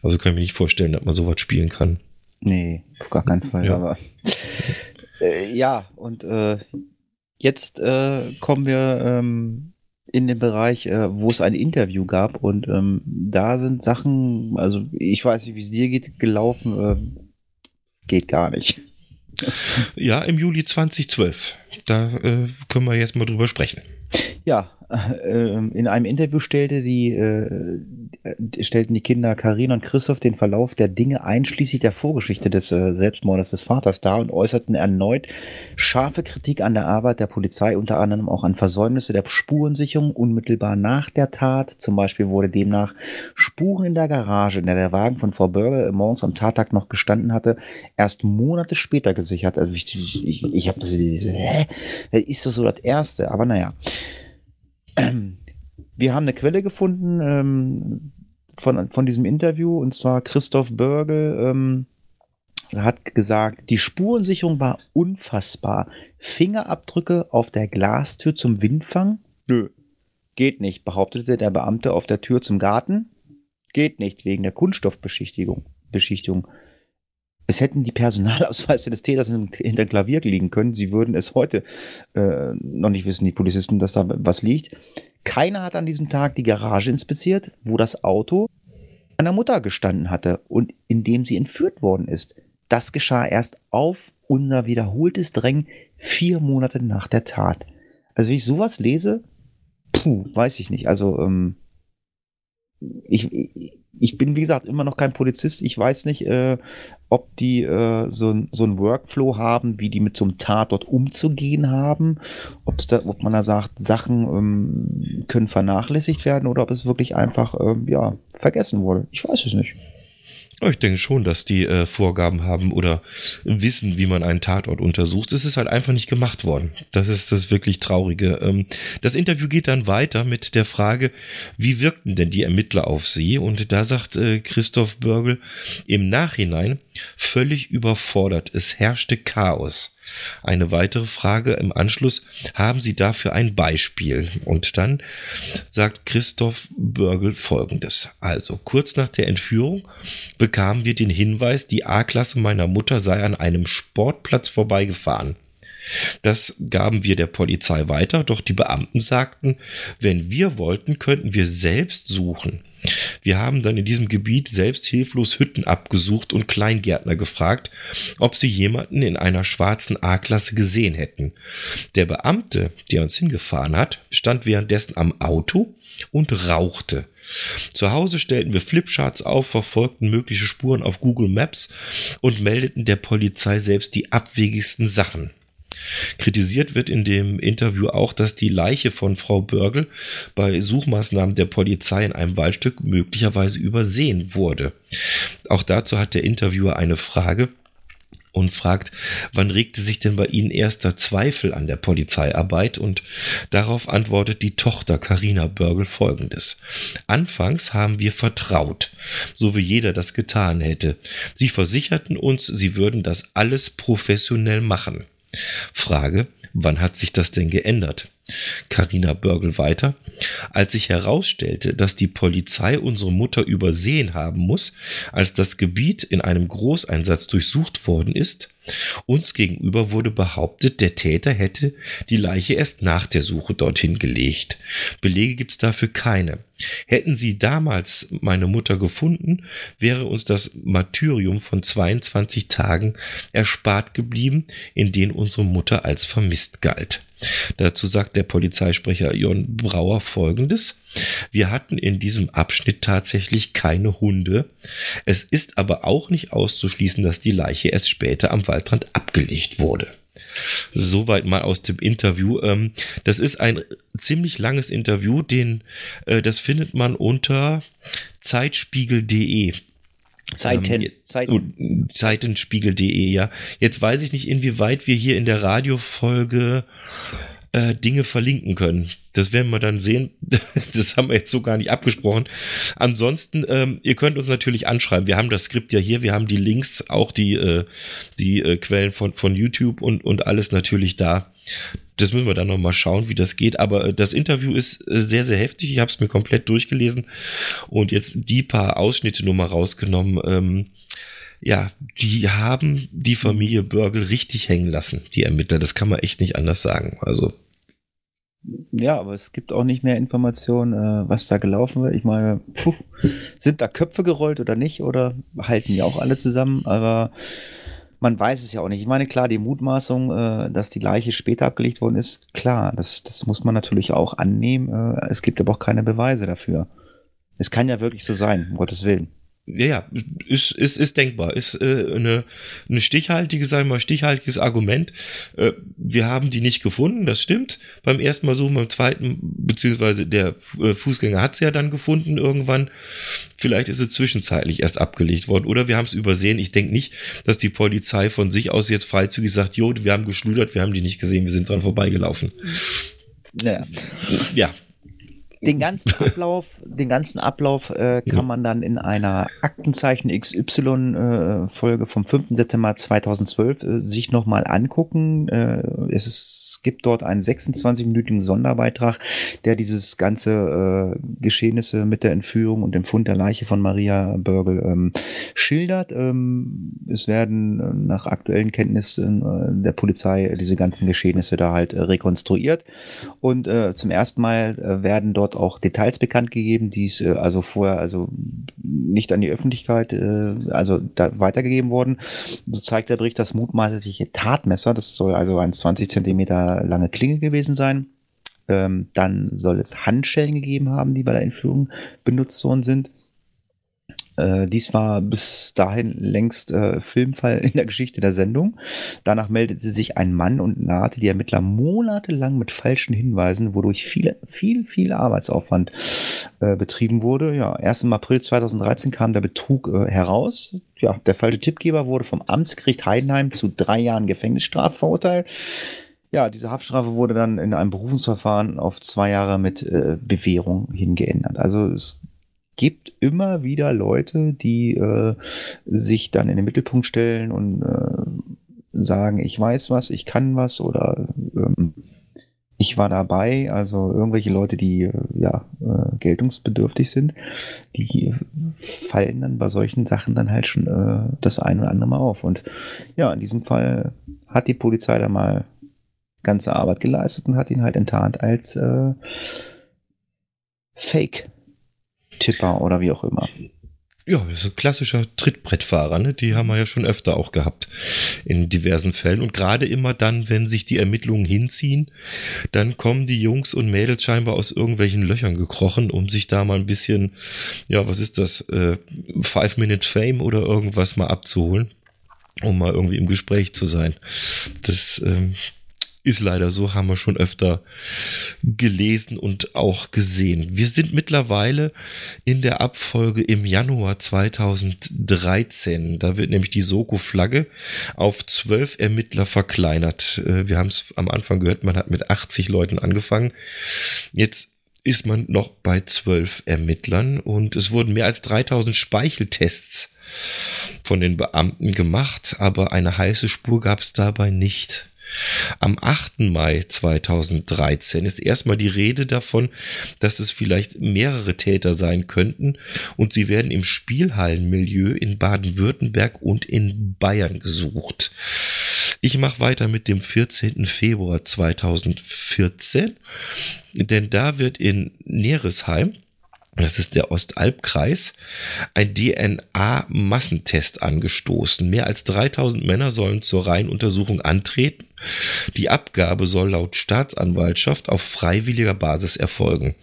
Also kann ich mir nicht vorstellen, dass man sowas spielen kann. Nee, auf gar keinen Fall. Ja. Aber äh, ja, und äh, jetzt äh, kommen wir ähm, in den Bereich, äh, wo es ein Interview gab und ähm, da sind Sachen, also ich weiß nicht, wie es dir geht, gelaufen, äh, geht gar nicht. Ja, im Juli 2012. Da äh, können wir jetzt mal drüber sprechen. Ja, in einem Interview stellte die, äh, stellten die Kinder Karina und Christoph den Verlauf der Dinge einschließlich der Vorgeschichte des äh, Selbstmordes des Vaters dar und äußerten erneut scharfe Kritik an der Arbeit der Polizei, unter anderem auch an Versäumnisse der Spurensicherung unmittelbar nach der Tat. Zum Beispiel wurde demnach Spuren in der Garage, in der der Wagen von Frau Börgel morgens am Tattag noch gestanden hatte, erst Monate später gesichert. Also ich, ich, ich, habe das hä? Das ist doch so das Erste, aber naja. Wir haben eine Quelle gefunden ähm, von, von diesem Interview und zwar Christoph Börgel ähm, hat gesagt, die Spurensicherung war unfassbar. Fingerabdrücke auf der Glastür zum Windfang? Nö, geht nicht, behauptete der Beamte auf der Tür zum Garten. Geht nicht, wegen der Kunststoffbeschichtigung. Beschichtung. Es hätten die Personalausweise des Täters hinter Klavier liegen können. Sie würden es heute äh, noch nicht wissen, die Polizisten, dass da was liegt. Keiner hat an diesem Tag die Garage inspiziert, wo das Auto einer Mutter gestanden hatte und in dem sie entführt worden ist. Das geschah erst auf unser wiederholtes Drängen vier Monate nach der Tat. Also wenn ich sowas lese, puh, weiß ich nicht. Also ähm, ich, ich bin, wie gesagt, immer noch kein Polizist. Ich weiß nicht, äh, ob die äh, so, so ein Workflow haben, wie die mit so einem Tatort umzugehen haben. Ob's da, ob man da sagt, Sachen ähm, können vernachlässigt werden oder ob es wirklich einfach ähm, ja, vergessen wurde. Ich weiß es nicht. Ich denke schon, dass die äh, Vorgaben haben oder wissen, wie man einen Tatort untersucht. Es ist halt einfach nicht gemacht worden. Das ist das wirklich Traurige. Ähm, das Interview geht dann weiter mit der Frage, wie wirkten denn die Ermittler auf sie? Und da sagt äh, Christoph Börgel im Nachhinein völlig überfordert. Es herrschte Chaos. Eine weitere Frage im Anschluss, haben Sie dafür ein Beispiel? Und dann sagt Christoph Börgel folgendes. Also kurz nach der Entführung bekamen wir den Hinweis, die A-Klasse meiner Mutter sei an einem Sportplatz vorbeigefahren. Das gaben wir der Polizei weiter, doch die Beamten sagten, wenn wir wollten, könnten wir selbst suchen. Wir haben dann in diesem Gebiet selbst hilflos Hütten abgesucht und Kleingärtner gefragt, ob sie jemanden in einer schwarzen A-Klasse gesehen hätten. Der Beamte, der uns hingefahren hat, stand währenddessen am Auto und rauchte. Zu Hause stellten wir Flipcharts auf, verfolgten mögliche Spuren auf Google Maps und meldeten der Polizei selbst die abwegigsten Sachen. Kritisiert wird in dem Interview auch, dass die Leiche von Frau Börgel bei Suchmaßnahmen der Polizei in einem Waldstück möglicherweise übersehen wurde. Auch dazu hat der Interviewer eine Frage und fragt, wann regte sich denn bei Ihnen erster Zweifel an der Polizeiarbeit? Und darauf antwortet die Tochter Karina Börgel folgendes. Anfangs haben wir vertraut, so wie jeder das getan hätte. Sie versicherten uns, sie würden das alles professionell machen. Frage, wann hat sich das denn geändert? Carina Börgel weiter. Als sich herausstellte, dass die Polizei unsere Mutter übersehen haben muss, als das Gebiet in einem Großeinsatz durchsucht worden ist, uns gegenüber wurde behauptet, der Täter hätte die Leiche erst nach der Suche dorthin gelegt. Belege gibt es dafür keine. Hätten sie damals meine Mutter gefunden, wäre uns das Martyrium von 22 Tagen erspart geblieben, in denen unsere Mutter als vermisst galt. Dazu sagt der Polizeisprecher Jon Brauer folgendes. Wir hatten in diesem Abschnitt tatsächlich keine Hunde. Es ist aber auch nicht auszuschließen, dass die Leiche erst später am Waldrand abgelegt wurde. Soweit mal aus dem Interview. Ähm, das ist ein ziemlich langes Interview, den, äh, das findet man unter zeitspiegel.de. Zeiten, ähm, Zeiten. Zeitenspiegel.de, ja. Jetzt weiß ich nicht, inwieweit wir hier in der Radiofolge äh, Dinge verlinken können. Das werden wir dann sehen. Das haben wir jetzt so gar nicht abgesprochen. Ansonsten, ähm, ihr könnt uns natürlich anschreiben. Wir haben das Skript ja hier, wir haben die Links, auch die, äh, die äh, Quellen von, von YouTube und, und alles natürlich da das müssen wir dann noch mal schauen, wie das geht. Aber äh, das Interview ist äh, sehr, sehr heftig. Ich habe es mir komplett durchgelesen und jetzt die paar Ausschnitte nur mal rausgenommen. Ähm, ja, die haben die Familie Börgel richtig hängen lassen, die Ermittler. Das kann man echt nicht anders sagen. Also ja, aber es gibt auch nicht mehr Informationen, äh, was da gelaufen wird. Ich meine, puh, sind da Köpfe gerollt oder nicht? Oder halten die auch alle zusammen? Aber man weiß es ja auch nicht. Ich meine, klar, die Mutmaßung, äh, dass die Leiche später abgelegt worden ist, klar, das, das muss man natürlich auch annehmen. Äh, es gibt aber auch keine Beweise dafür. Es kann ja wirklich so sein, um Gottes Willen ja, ja, ist, ist, ist denkbar, ist äh, eine, eine stichhaltige, sagen wir mal, stichhaltiges Argument. Äh, wir haben die nicht gefunden, das stimmt. Beim ersten Mal suchen, beim zweiten, beziehungsweise der äh, Fußgänger hat sie ja dann gefunden irgendwann. Vielleicht ist sie zwischenzeitlich erst abgelegt worden oder wir haben es übersehen. Ich denke nicht, dass die Polizei von sich aus jetzt freizügig sagt, jo, wir haben geschludert, wir haben die nicht gesehen, wir sind dran vorbeigelaufen. Naja. Ja, den ganzen Ablauf, den ganzen Ablauf äh, kann man dann in einer Aktenzeichen XY äh, Folge vom 5. September 2012 äh, sich nochmal angucken. Äh, es, ist, gibt dort einen 26-minütigen Sonderbeitrag, der dieses ganze äh, Geschehnisse mit der Entführung und dem Fund der Leiche von Maria Börgel ähm, schildert. Ähm, es werden äh, nach aktuellen Kenntnissen der Polizei diese ganzen Geschehnisse da halt rekonstruiert und zum ersten Mal werden dort auch Details bekannt gegeben, die es äh, also vorher also nicht an die Öffentlichkeit äh, also weitergegeben wurden. So zeigt der Bericht das mutmaßliche Tatmesser, das soll also ein 20 Zentimeter lange Klinge gewesen sein. Ähm, dann soll es Handschellen gegeben haben, die bei der Entführung benutzt worden sind. Äh, dies war bis dahin längst äh, Filmfall in der Geschichte der Sendung. Danach meldete sich ein Mann und nahte die Ermittler monatelang mit falschen Hinweisen, wodurch viel, viel, viel Arbeitsaufwand äh, betrieben wurde. Ja, erst im April 2013 kam der Betrug äh, heraus. Ja, der falsche Tippgeber wurde vom Amtsgericht Heidenheim zu drei Jahren Gefängnisstrafe verurteilt. Ja, diese Haftstrafe wurde dann in einem Berufungsverfahren auf zwei Jahre mit äh, Bewährung hingeändert. Also es gibt immer wieder Leute, die äh, sich dann in den Mittelpunkt stellen und äh, sagen, ich weiß was, ich kann was oder ähm, ich war dabei, also irgendwelche Leute, die äh, ja äh, geltungsbedürftig sind, die fallen dann bei solchen Sachen dann halt schon äh, das ein oder andere Mal auf. Und ja, in diesem Fall hat die Polizei da mal ganze Arbeit geleistet und hat ihn halt enttarnt als äh, Fake Tipper oder wie auch immer. Ja, so klassischer Trittbrettfahrer, ne? die haben wir ja schon öfter auch gehabt in diversen Fällen. Und gerade immer dann, wenn sich die Ermittlungen hinziehen, dann kommen die Jungs und Mädels scheinbar aus irgendwelchen Löchern gekrochen, um sich da mal ein bisschen, ja, was ist das, äh, Five Minute Fame oder irgendwas mal abzuholen, um mal irgendwie im Gespräch zu sein. Das ähm, ist leider so, haben wir schon öfter gelesen und auch gesehen. Wir sind mittlerweile in der Abfolge im Januar 2013. Da wird nämlich die Soko-Flagge auf zwölf Ermittler verkleinert. Äh, wir haben es am Anfang gehört, man hat mit 80 Leuten angefangen. Jetzt ist man noch bei zwölf Ermittlern und es wurden mehr als 3000 Speicheltests von den Beamten gemacht, aber eine heiße Spur gab es dabei nicht. Am 8. Mai 2013 ist erstmal die Rede davon, dass es vielleicht mehrere Täter sein könnten und sie werden im Spielhallenmilieu in Baden-Württemberg und in Bayern gesucht. Ich mache weiter mit dem 14. Februar 2014, denn da wird in Neresheim das ist der Ostalbkreis, ein DNA-Massentest angestoßen. Mehr als 3000 Männer sollen zur Reihenuntersuchung antreten die Abgabe soll laut Staatsanwaltschaft auf freiwilliger Basis erfolgen.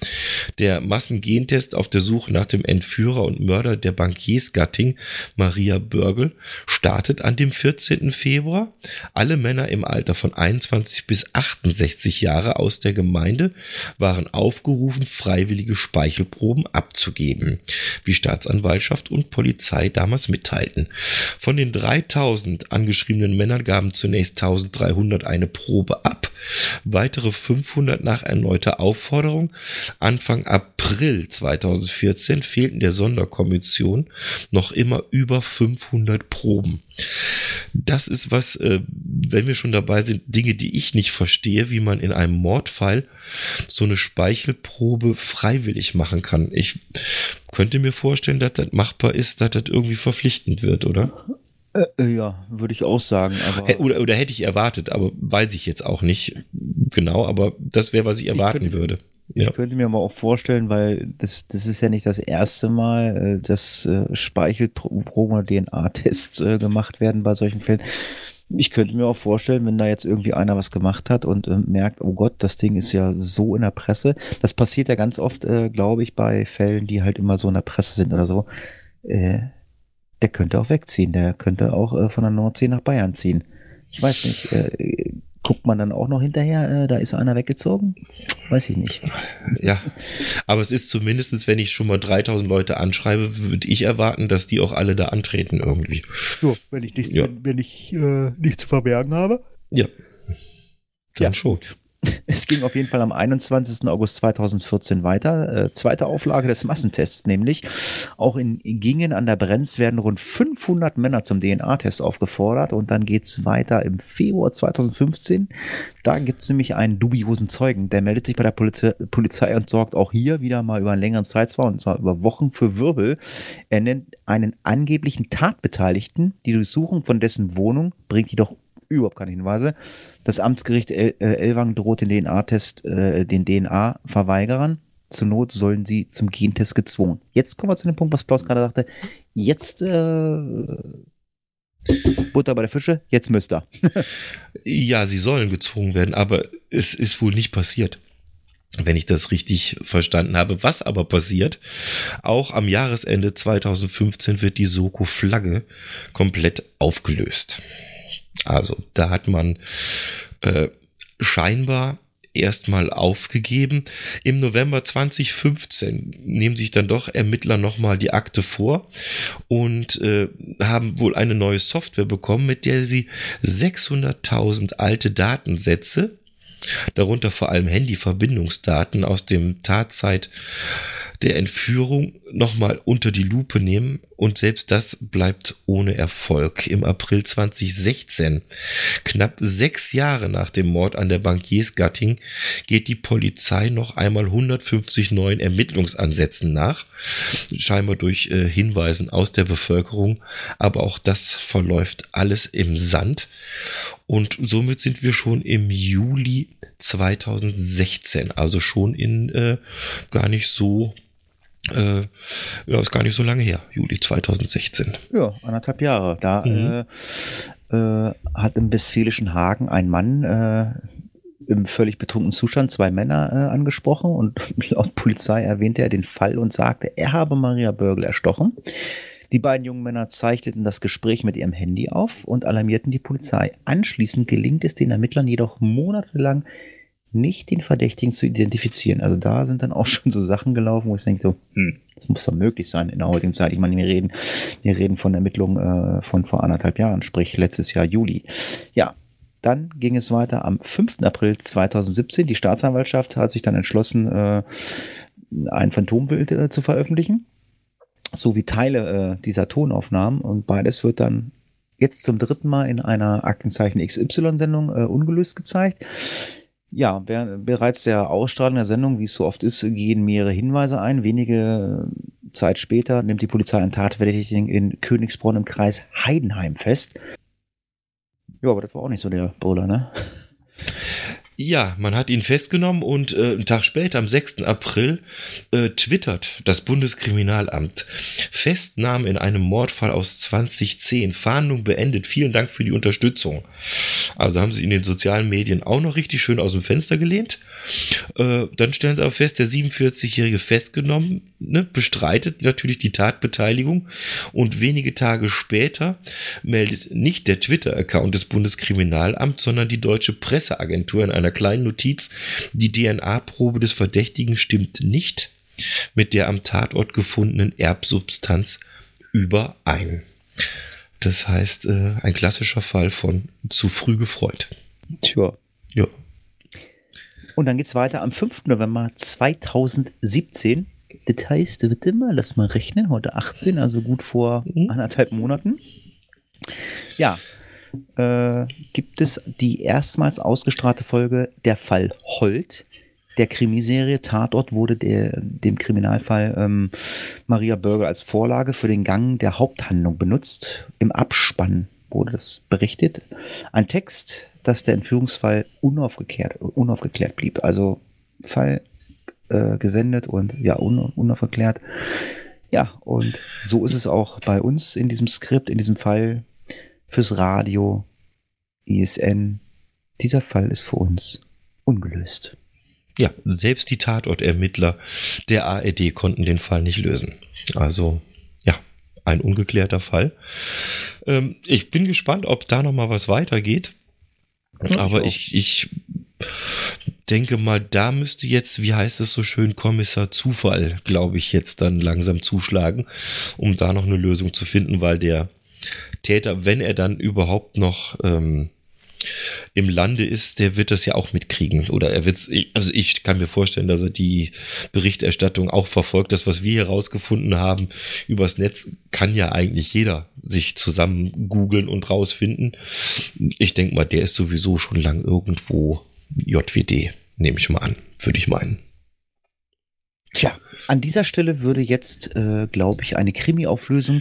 Der Massengentest auf der Suche nach dem Entführer und Mörder der Bankiersgattin Maria Börgel startet an dem 14. Februar. Alle Männer im Alter von 21 bis 68 Jahre aus der Gemeinde waren aufgerufen, freiwillige Speichelproben abzugeben, wie Staatsanwaltschaft und Polizei damals mitteilten. Von den 3000 angeschriebenen Männern gaben zunächst 1300 500 eine Probe ab, weitere 500 nach erneuter Aufforderung. Anfang April 2014 fehlten der Sonderkommission noch immer über 500 Proben. Das ist was, äh, wenn wir schon dabei sind, Dinge, die ich nicht verstehe, wie man in einem Mordfall so eine Speichelprobe freiwillig machen kann. Ich könnte mir vorstellen, dass das machbar ist, dass das irgendwie verpflichtend wird, oder? Äh, äh, ja, würde ich auch sagen. Oder, oder hätte ich erwartet, aber weiß ich jetzt auch nicht genau, aber das wäre, was ich erwarten ich könnte, würde. Ich könnte mir aber auch vorstellen, weil das, das ist ja nicht das erste Mal, äh, dass Speichelproben oder DNA-Tests gemacht werden bei solchen Fällen. Ich könnte mir auch vorstellen, wenn da jetzt irgendwie einer was gemacht hat und äh, merkt, oh Gott, das Ding ist ja so in der Presse. Das passiert ja ganz oft, äh, glaube ich, bei Fällen, die halt immer so in der Presse sind oder so. Äh, der könnte auch wegziehen. Der könnte auch äh, von der Nordsee nach Bayern ziehen. Ich weiß nicht. Äh, guckt man dann auch noch hinterher, äh, da ist einer weggezogen? Weiß ich nicht. Ja, aber es ist zumindestens, wenn ich schon mal 3000 Leute anschreibe, würde ich erwarten, dass die auch alle da antreten irgendwie. So, wenn ich nichts, ja. wenn, wenn, ich äh, nichts zu verbergen habe. Ja. Dann ja. schon. Es ging auf jeden Fall am 21. August 2014 weiter. Äh, zweite Auflage des Massentests nämlich. Auch in Gingen an der Brenz werden rund 500 Männer zum DNA-Test aufgefordert. Und dann geht es weiter im Februar 2015. Da gibt es nämlich einen dubiosen Zeugen. Der meldet sich bei der Poliz Polizei und sorgt auch hier wieder mal über einen längeren Zeitraum, und zwar über Wochen für Wirbel. Er nennt einen angeblichen Tatbeteiligten. Die Durchsuchung von dessen Wohnung bringt jedoch überhaupt keine Hinweise. Das Amtsgericht El äh, Elwang droht den DNA-Test, äh, den DNA-Verweigerern. Zur Not sollen sie zum Gentest gezwungen. Jetzt kommen wir zu dem Punkt, was Klaus gerade sagte. Jetzt äh, Butter bei der Fische, jetzt müsst ihr. ja, sie sollen gezwungen werden, aber es ist wohl nicht passiert. wenn ich das richtig verstanden habe. Was aber passiert, auch am Jahresende 2015 wird die Soko-Flagge komplett aufgelöst. Also da hat man äh, scheinbar erstmal aufgegeben. Im November 2015 nehmen sich dann doch Ermittler nochmal die Akte vor und äh, haben wohl eine neue Software bekommen, mit der sie 600.000 alte Datensätze, darunter vor allem Handyverbindungsdaten aus dem Tatzeit der Entführung nochmal unter die Lupe nehmen und selbst das bleibt ohne Erfolg. Im April 2016, knapp sechs Jahre nach dem Mord an der Bankiersgatting, geht die Polizei noch einmal 150 neuen Ermittlungsansätzen nach, scheinbar durch äh, Hinweisen aus der Bevölkerung, aber auch das verläuft alles im Sand und somit sind wir schon im Juli 2016, also schon in äh, gar nicht so äh, ja, ist gar nicht so lange her, Juli 2016. Ja, anderthalb Jahre. Da mhm. äh, äh, hat im westfälischen Hagen ein Mann äh, im völlig betrunkenen Zustand zwei Männer äh, angesprochen und laut Polizei erwähnte er den Fall und sagte, er habe Maria Börgel erstochen. Die beiden jungen Männer zeichneten das Gespräch mit ihrem Handy auf und alarmierten die Polizei. Anschließend gelingt es den Ermittlern jedoch monatelang nicht den Verdächtigen zu identifizieren. Also da sind dann auch schon so Sachen gelaufen, wo ich denke so, hm, das muss doch möglich sein in der heutigen Zeit. Ich meine, wir reden, wir reden von Ermittlungen äh, von vor anderthalb Jahren, sprich letztes Jahr Juli. Ja, dann ging es weiter am 5. April 2017. Die Staatsanwaltschaft hat sich dann entschlossen, äh, ein Phantombild äh, zu veröffentlichen, sowie Teile äh, dieser Tonaufnahmen. Und beides wird dann jetzt zum dritten Mal in einer Aktenzeichen XY-Sendung äh, ungelöst gezeigt. Ja, bereits der Ausstrahlung der Sendung, wie es so oft ist, gehen mehrere Hinweise ein. Wenige Zeit später nimmt die Polizei einen Tatverdächtigen in Königsbronn im Kreis Heidenheim fest. Ja, aber das war auch nicht so der Brüller, ne? Ja, man hat ihn festgenommen und äh, einen Tag später, am 6. April, äh, twittert das Bundeskriminalamt. Festnahme in einem Mordfall aus 2010. Fahndung beendet. Vielen Dank für die Unterstützung. Also haben sie in den sozialen Medien auch noch richtig schön aus dem Fenster gelehnt. Äh, dann stellen sie aber fest, der 47-Jährige festgenommen ne, bestreitet natürlich die Tatbeteiligung und wenige Tage später meldet nicht der Twitter-Account des Bundeskriminalamts, sondern die deutsche Presseagentur in einer kleinen Notiz, die DNA-Probe des Verdächtigen stimmt nicht mit der am Tatort gefundenen Erbsubstanz überein. Das heißt, äh, ein klassischer Fall von zu früh gefreut. Tja. Ja. Und dann geht es weiter am 5. November 2017. Das heißt, wird immer, lass mal rechnen, heute 18, also gut vor mhm. anderthalb Monaten. Ja, äh, gibt es die erstmals ausgestrahlte Folge Der Fall Holt der Krimiserie Tatort wurde der, dem Kriminalfall ähm, Maria Bürger als Vorlage für den Gang der Haupthandlung benutzt. Im Abspann wurde das berichtet. Ein Text, dass der Entführungsfall unaufgeklärt, unaufgeklärt blieb. Also Fall äh, gesendet und ja, un, unaufgeklärt. Ja, und so ist es auch bei uns in diesem Skript, in diesem Fall fürs Radio, ISN. Dieser Fall ist für uns ungelöst. Ja, selbst die Tatortermittler der ARD konnten den Fall nicht lösen. Also, ja, ein ungeklärter Fall. Ähm, ich bin gespannt, ob da noch mal was weitergeht. Ja, Aber ich, ich denke mal, da müsste jetzt, wie heißt es so schön, Kommissar Zufall, glaube ich, jetzt dann langsam zuschlagen, um da noch eine Lösung zu finden, weil der Täter, wenn er dann überhaupt noch ähm, im Lande ist, der wird das ja auch mitkriegen. Oder er wird also ich kann mir vorstellen, dass er die Berichterstattung auch verfolgt. Das, was wir hier rausgefunden haben übers Netz, kann ja eigentlich jeder sich zusammen googeln und rausfinden. Ich denke mal, der ist sowieso schon lang irgendwo JWD, nehme ich mal an, würde ich meinen. Tja, an dieser Stelle würde jetzt, äh, glaube ich, eine Krimi-Auflösung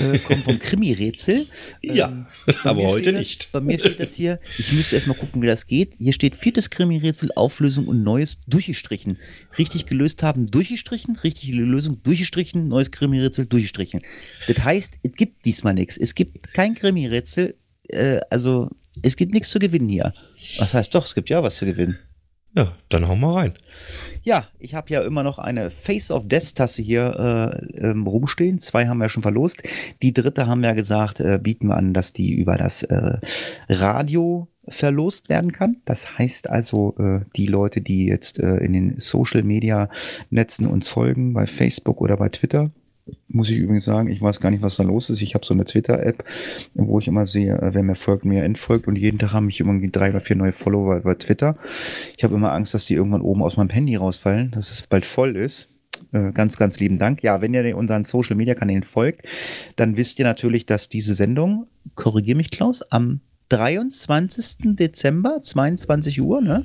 äh, kommen vom Krimi-Rätsel. Ähm, ja, aber heute das, nicht. Bei mir steht das hier, ich müsste erstmal gucken, wie das geht. Hier steht viertes Krimi-Rätsel, Auflösung und neues durchgestrichen. Richtig gelöst haben, durchgestrichen, richtige Lösung durchgestrichen, neues Krimi-Rätsel durchgestrichen. Das heißt, es gibt diesmal nichts. Es gibt kein Krimi-Rätsel, äh, also es gibt nichts zu gewinnen hier. Was heißt doch, es gibt ja was zu gewinnen. Ja, dann hauen wir rein. Ja, ich habe ja immer noch eine Face of Death Tasse hier äh, ähm, rumstehen. Zwei haben wir schon verlost. Die dritte haben wir gesagt, äh, bieten wir an, dass die über das äh, Radio verlost werden kann. Das heißt also, äh, die Leute, die jetzt äh, in den Social Media Netzen uns folgen, bei Facebook oder bei Twitter, muss ich übrigens sagen, ich weiß gar nicht, was da los ist. Ich habe so eine Twitter-App, wo ich immer sehe, äh, wer mir folgt, mir entfolgt und jeden Tag haben mich irgendwie drei oder vier neue Follower bei Twitter. Ich habe immer Angst, dass die irgendwann oben aus meinem Handy rausfallen, dass es bald voll ist. Äh, ganz, ganz lieben Dank. Ja, wenn ihr unseren Social Media Kanälen folgt, dann wisst ihr natürlich, dass diese Sendung, korrigier mich Klaus, am 23. Dezember, 22 Uhr, ne?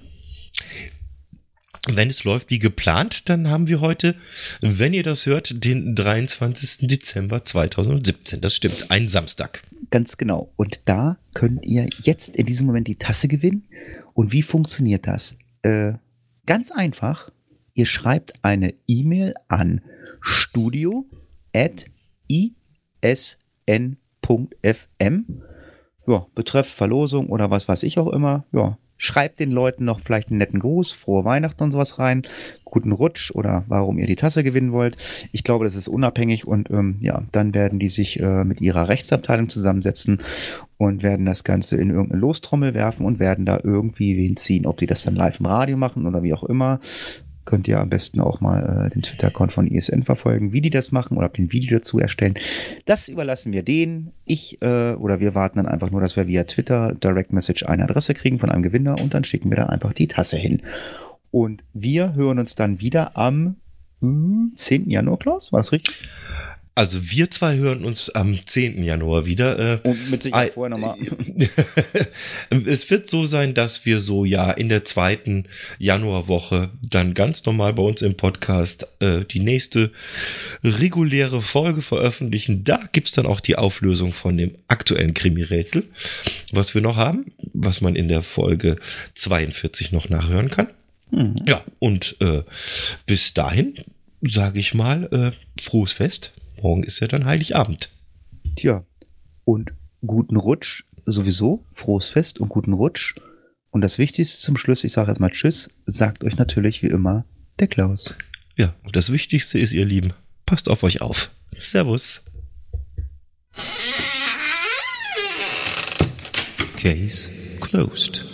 Wenn es läuft wie geplant, dann haben wir heute, wenn ihr das hört, den 23. Dezember 2017. Das stimmt, ein Samstag. Ganz genau. Und da könnt ihr jetzt in diesem Moment die Tasse gewinnen. Und wie funktioniert das? Äh, ganz einfach. Ihr schreibt eine E-Mail an studio.isn.fm. Ja, betreff Verlosung oder was weiß ich auch immer. Ja, Schreibt den Leuten noch vielleicht einen netten Gruß, frohe Weihnachten und sowas rein, guten Rutsch oder warum ihr die Tasse gewinnen wollt. Ich glaube, das ist unabhängig und ähm, ja, dann werden die sich äh, mit ihrer Rechtsabteilung zusammensetzen und werden das Ganze in irgendeine Lostrommel werfen und werden da irgendwie wen ziehen. Ob die das dann live im Radio machen oder wie auch immer, könnt ihr am besten auch mal äh, den Twitter-Account von ISN verfolgen, wie die das machen oder den Video dazu erstellen. Das überlassen wir denen. Ich äh, oder wir warten dann einfach nur, dass wir via Twitter Direct Message eine Adresse kriegen von einem Gewinner und dann schicken wir da einfach die Tasse hin. Und wir hören uns dann wieder am 10. Hm, Januar, Klaus, war das richtig? Also wir zwei hören uns am 10. Januar wieder. Äh, Und mit Sicherheit vorher nochmal. es wird so sein, dass wir so ja in der zweiten Januarwoche dann ganz normal bei uns im Podcast äh, die nächste reguläre Folge veröffentlichen. Da gibt's dann auch die Auflösung von dem aktuellen Krimi-Rätsel, was wir noch haben, was man in der Folge 42 noch nachhören kann. Mhm. Ja, und äh, bis dahin sage ich mal, äh, frohes Fest. Morgen ist ja dann Heiligabend. Tja, und guten Rutsch sowieso, frohes Fest und guten Rutsch. Und das Wichtigste zum Schluss, ich sage jetzt mal Tschüss, sagt euch natürlich wie immer der Klaus. Ja, und das Wichtigste ist, ihr Lieben, passt auf euch auf. Servus. Case closed.